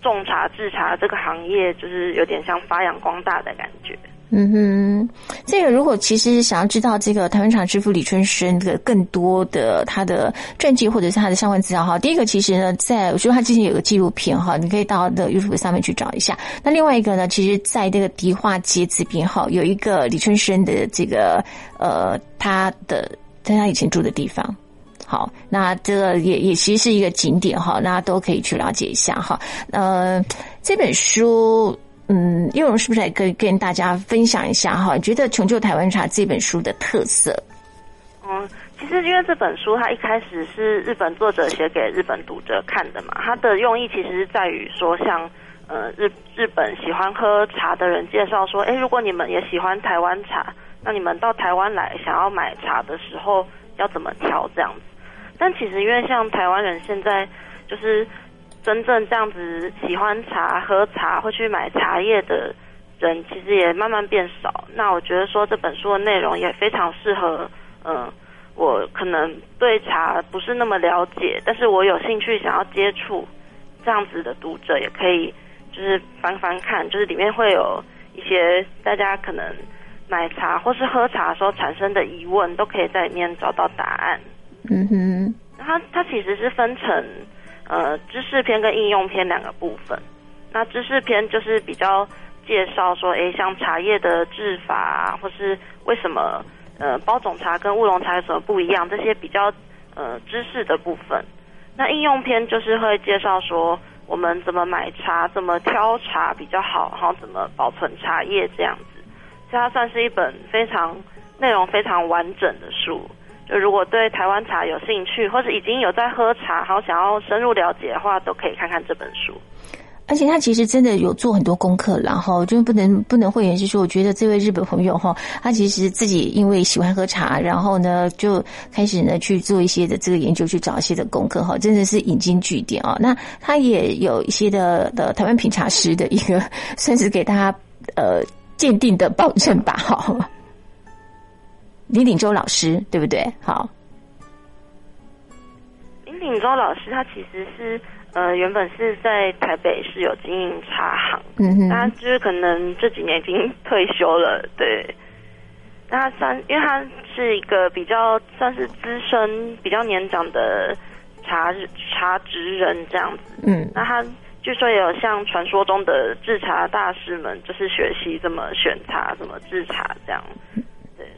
种茶制茶这个行业，就是有点像发扬光大的感觉。嗯哼，这个如果其实想要知道这个台湾茶之父李春生的更多的他的传记或者是他的相关资料哈，第一个其实呢，在我说他之前有个纪录片哈，你可以到的 YouTube 上面去找一下。那另外一个呢，其实在这个迪化街这边哈，有一个李春生的这个呃他的在他以前住的地方。好，那这个也也其实是一个景点哈，大家都可以去了解一下哈。呃，这本书。嗯，叶荣是不是来跟跟大家分享一下哈？觉得《穷究台湾茶》这本书的特色？嗯，其实因为这本书它一开始是日本作者写给日本读者看的嘛，它的用意其实是在于说，像呃日日本喜欢喝茶的人介绍说，哎，如果你们也喜欢台湾茶，那你们到台湾来想要买茶的时候要怎么挑这样子？但其实因为像台湾人现在就是。真正这样子喜欢茶、喝茶、或去买茶叶的人，其实也慢慢变少。那我觉得说这本书的内容也非常适合，嗯，我可能对茶不是那么了解，但是我有兴趣想要接触这样子的读者，也可以就是翻翻看，就是里面会有一些大家可能买茶或是喝茶的时候产生的疑问，都可以在里面找到答案。嗯哼，它它其实是分成。呃，知识篇跟应用篇两个部分。那知识篇就是比较介绍说，哎，像茶叶的制法啊，或是为什么呃包种茶跟乌龙茶有什么不一样，这些比较呃知识的部分。那应用篇就是会介绍说，我们怎么买茶，怎么挑茶比较好，然后怎么保存茶叶这样子。所以它算是一本非常内容非常完整的书。就如果对台湾茶有兴趣，或者已经有在喝茶，好想要深入了解的话，都可以看看这本书。而且他其实真的有做很多功课，然后就不能不能讳言是说，我觉得这位日本朋友哈，他其实自己因为喜欢喝茶，然后呢就开始呢去做一些的这个研究，去找一些的功课哈，真的是引经据典啊。那他也有一些的的台湾品茶师的一个，算是给他呃。鉴定的保证吧。好，李鼎洲老师对不对？好，林鼎洲老师他其实是呃原本是在台北是有经营茶行，嗯哼，他就是可能这几年已经退休了，对。那他算，因为他是一个比较算是资深、比较年长的茶茶职人这样子，嗯，那他据说也有像传说中的制茶大师们，就是学习怎么选茶、怎么制茶这样。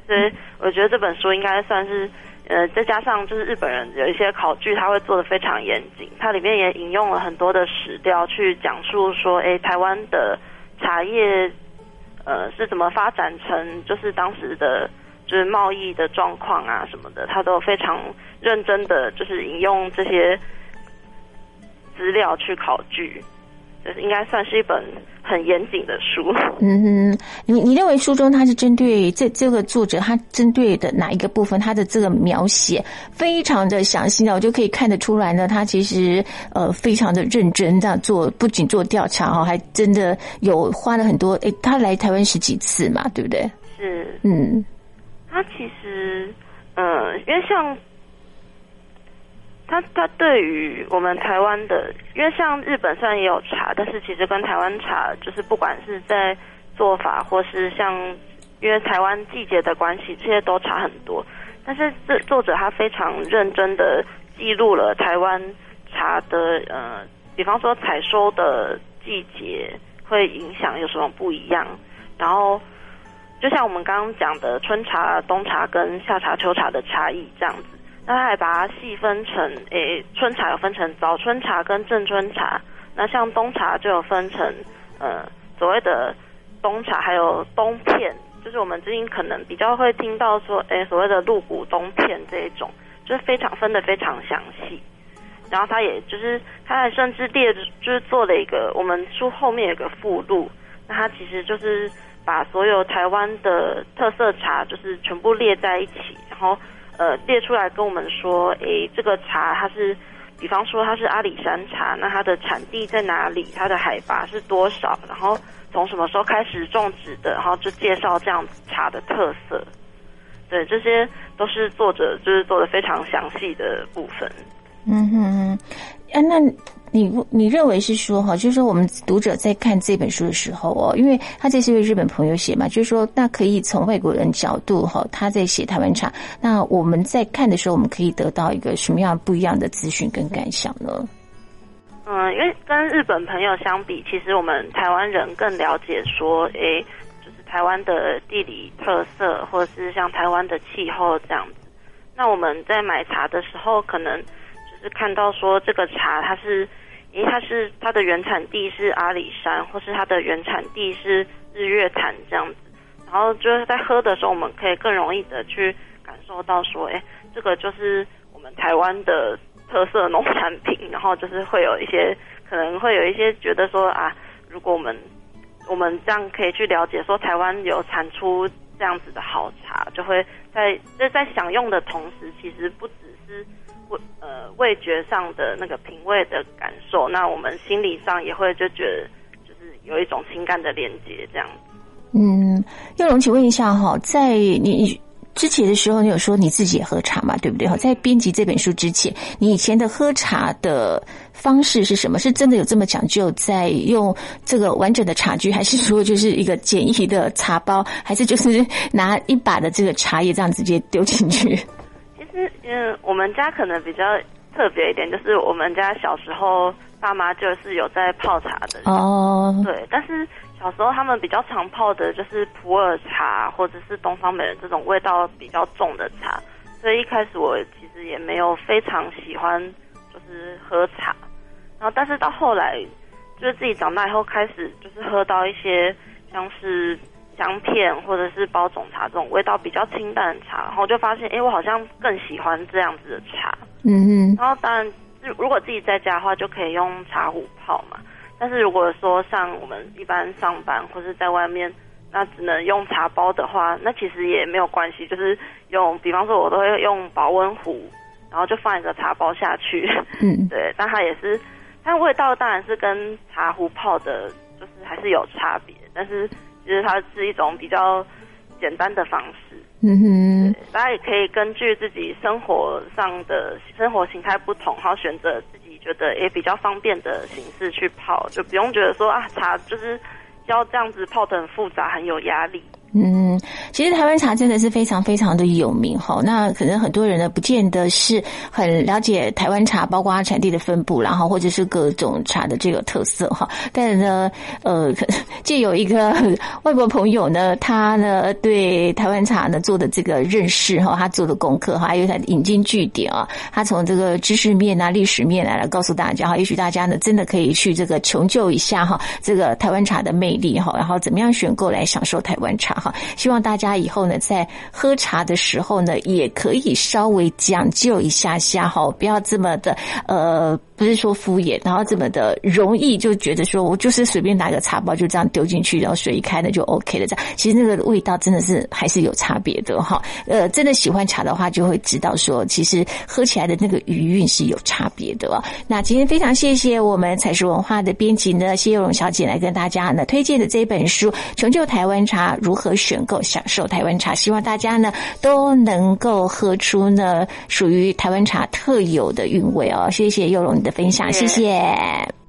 所以我觉得这本书应该算是，呃，再加上就是日本人有一些考据，他会做的非常严谨。它里面也引用了很多的史料去讲述说，哎，台湾的茶叶。呃，是怎么发展成就是当时的，就是贸易的状况啊什么的，他都非常认真的，就是引用这些资料去考据，就是应该算是一本很严谨的书。嗯哼，你你认为书中他是针对这这个作者，他针对的哪一个部分，他的这个描写非常的详细呢？我就可以看得出来呢，他其实呃非常的认真这样做，不仅做调查哈，还真的有花了很多。诶，他来台湾十几次嘛，对不对？是，嗯，他其实，呃，因为像。他他对于我们台湾的，因为像日本虽然也有茶，但是其实跟台湾茶就是不管是在做法或是像，因为台湾季节的关系，这些都差很多。但是这作者他非常认真的记录了台湾茶的呃，比方说采收的季节会影响有什么不一样，然后就像我们刚刚讲的春茶、冬茶跟夏茶、秋茶的差异这样子。那他还把它细分成，诶，春茶有分成早春茶跟正春茶，那像冬茶就有分成，呃，所谓的冬茶，还有冬片，就是我们最近可能比较会听到说，诶，所谓的鹿骨冬片这一种，就是非常分的非常详细。然后他也就是他还甚至列，就是做了一个我们书后面有个附录，那他其实就是把所有台湾的特色茶，就是全部列在一起，然后。呃，列出来跟我们说，诶，这个茶它是，比方说它是阿里山茶，那它的产地在哪里？它的海拔是多少？然后从什么时候开始种植的？然后就介绍这样茶的特色。对，这些都是作者就是做的非常详细的部分。嗯哼哼，啊，那。你你认为是说哈，就是说我们读者在看这本书的时候哦，因为他这是位日本朋友写嘛，就是说那可以从外国人角度哈，他在写台湾茶，那我们在看的时候，我们可以得到一个什么样不一样的资讯跟感想呢？嗯，因为跟日本朋友相比，其实我们台湾人更了解说，诶，就是台湾的地理特色，或者是像台湾的气候这样子。那我们在买茶的时候，可能就是看到说这个茶它是。它是它的原产地是阿里山，或是它的原产地是日月潭这样子，然后就是在喝的时候，我们可以更容易的去感受到说，哎，这个就是我们台湾的特色农产品，然后就是会有一些可能会有一些觉得说啊，如果我们我们这样可以去了解说台湾有产出这样子的好茶，就会在在在享用的同时，其实不只是。味呃味觉上的那个品味的感受，那我们心理上也会就觉得就是有一种情感的连接这样。嗯，叶龙，请问一下哈，在你之前的时候，你有说你自己也喝茶嘛？对不对？哈，在编辑这本书之前，你以前的喝茶的方式是什么？是真的有这么讲究，在用这个完整的茶具，还是说就是一个简易的茶包，还是就是拿一把的这个茶叶这样直接丢进去？嗯，我们家可能比较特别一点，就是我们家小时候爸妈就是有在泡茶的哦，对，但是小时候他们比较常泡的就是普洱茶或者是东方美人这种味道比较重的茶，所以一开始我其实也没有非常喜欢就是喝茶，然后但是到后来就是自己长大以后开始就是喝到一些像是。香片或者是包种茶这种味道比较清淡的茶，然后就发现，哎，我好像更喜欢这样子的茶。嗯嗯。然后当然，如果自己在家的话，就可以用茶壶泡嘛。但是如果说像我们一般上班或是在外面，那只能用茶包的话，那其实也没有关系，就是用，比方说我都会用保温壶，然后就放一个茶包下去。嗯。对，但它也是，它味道当然是跟茶壶泡的，就是还是有差别，但是。就是它是一种比较简单的方式。嗯哼，大家也可以根据自己生活上的生活形态不同，然后选择自己觉得也比较方便的形式去泡，就不用觉得说啊茶就是要这样子泡的很复杂，很有压力。嗯，其实台湾茶真的是非常非常的有名哈。那可能很多人呢，不见得是很了解台湾茶，包括它产地的分布，然后或者是各种茶的这个特色哈。但是呢，呃，就有一个外国朋友呢，他呢对台湾茶呢做的这个认识哈，他做的功课哈，还有他引经据典啊，他从这个知识面啊、历史面来告诉大家哈，也许大家呢真的可以去这个穷究一下哈，这个台湾茶的魅力哈，然后怎么样选购来享受台湾茶。好，希望大家以后呢，在喝茶的时候呢，也可以稍微讲究一下下哈，不要这么的呃。不是说敷衍，然后这么的容易就觉得说我就是随便拿个茶包就这样丢进去，然后水一开呢就 OK 了。这样其实那个味道真的是还是有差别的哈。呃，真的喜欢茶的话，就会知道说其实喝起来的那个余韵是有差别的。那今天非常谢谢我们彩石文化的编辑呢谢幼荣小姐来跟大家呢推荐的这本书《成就台湾茶：如何选购享受台湾茶》，希望大家呢都能够喝出呢属于台湾茶特有的韵味哦。谢谢幼荣的。分享，谢谢，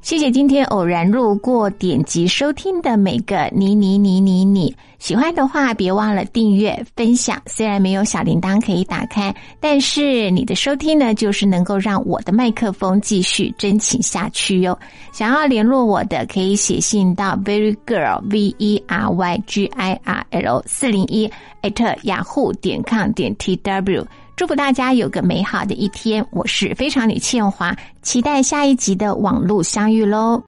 谢谢今天偶然路过点击收听的每个你你你你你，喜欢的话别忘了订阅分享。虽然没有小铃铛可以打开，但是你的收听呢，就是能够让我的麦克风继续真情下去哟。想要联络我的，可以写信到 very girl v e r y g i r l 四零一 at 雅虎点 com 点 t w。祝福大家有个美好的一天！我是非常女倩华，期待下一集的网络相遇喽。